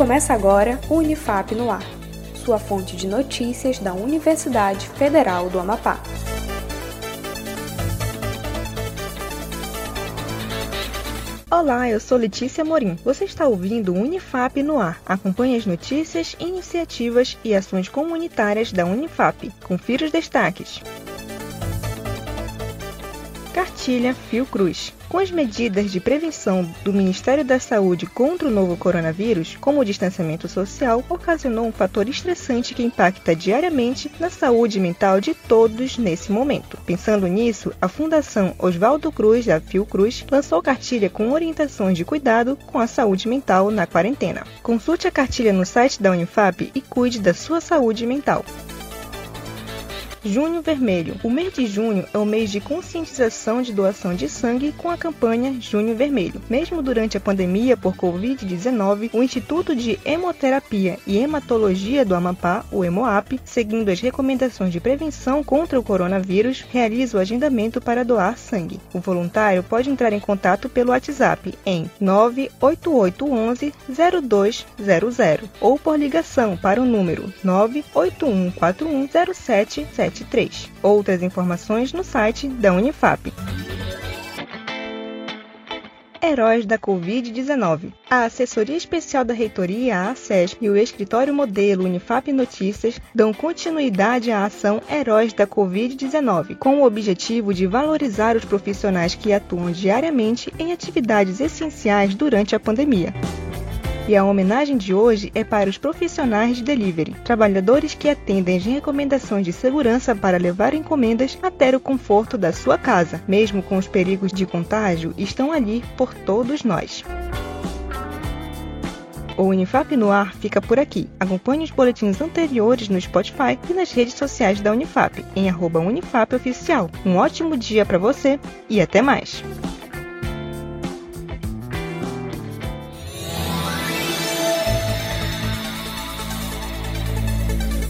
Começa agora o Unifap no Ar, sua fonte de notícias da Universidade Federal do Amapá. Olá, eu sou Letícia Morim. Você está ouvindo o Unifap no ar. Acompanhe as notícias, iniciativas e ações comunitárias da Unifap. Confira os destaques. Cartilha Fiocruz. Com as medidas de prevenção do Ministério da Saúde contra o novo coronavírus, como o distanciamento social, ocasionou um fator estressante que impacta diariamente na saúde mental de todos nesse momento. Pensando nisso, a Fundação Oswaldo Cruz, da Fiocruz, lançou cartilha com orientações de cuidado com a saúde mental na quarentena. Consulte a cartilha no site da Unifap e cuide da sua saúde mental. Junho Vermelho. O mês de junho é o mês de conscientização de doação de sangue com a campanha Junho Vermelho. Mesmo durante a pandemia por Covid-19, o Instituto de Hemoterapia e Hematologia do Amapá, o HEMOAP, seguindo as recomendações de prevenção contra o coronavírus, realiza o agendamento para doar sangue. O voluntário pode entrar em contato pelo WhatsApp em 98811 0200 ou por ligação para o número 98141 0777. 73. Outras informações no site da Unifap. Heróis da Covid-19. A Assessoria Especial da Reitoria, a ACESP, e o Escritório Modelo Unifap Notícias dão continuidade à ação Heróis da Covid-19, com o objetivo de valorizar os profissionais que atuam diariamente em atividades essenciais durante a pandemia. E a homenagem de hoje é para os profissionais de delivery, trabalhadores que atendem as recomendações de segurança para levar encomendas até o conforto da sua casa, mesmo com os perigos de contágio, estão ali por todos nós. O Unifap no ar fica por aqui. Acompanhe os boletins anteriores no Spotify e nas redes sociais da Unifap, em arroba Unifap Oficial. Um ótimo dia para você e até mais!